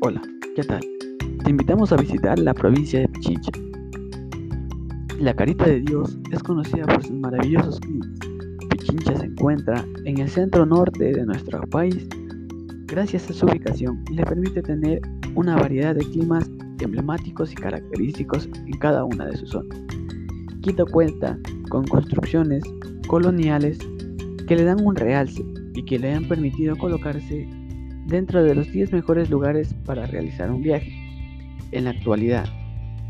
Hola, ¿qué tal? Te invitamos a visitar la provincia de Pichincha. La Carita de Dios es conocida por sus maravillosos climas. Pichincha se encuentra en el centro norte de nuestro país. Gracias a su ubicación, le permite tener una variedad de climas emblemáticos y característicos en cada una de sus zonas. Quito cuenta con construcciones coloniales que le dan un realce y que le han permitido colocarse dentro de los 10 mejores lugares para realizar un viaje. En la actualidad,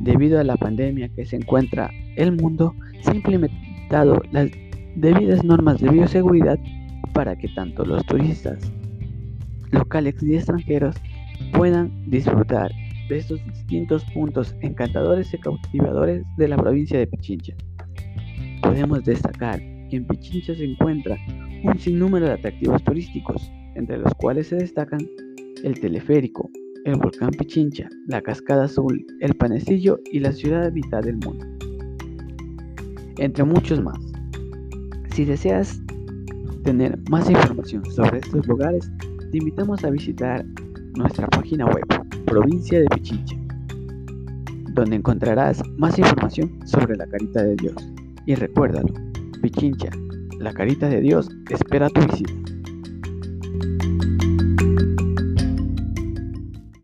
debido a la pandemia que se encuentra el mundo, se han implementado las debidas normas de bioseguridad para que tanto los turistas locales y extranjeros puedan disfrutar de estos distintos puntos encantadores y cautivadores de la provincia de Pichincha. Podemos destacar que en Pichincha se encuentra un sinnúmero de atractivos turísticos, entre los cuales se destacan el teleférico, el volcán Pichincha, la cascada azul, el panecillo y la ciudad habitada del mundo, entre muchos más. Si deseas tener más información sobre estos lugares, te invitamos a visitar nuestra página web, Provincia de Pichincha, donde encontrarás más información sobre la Carita de Dios. Y recuérdalo, Pichincha, la Carita de Dios espera tu visita.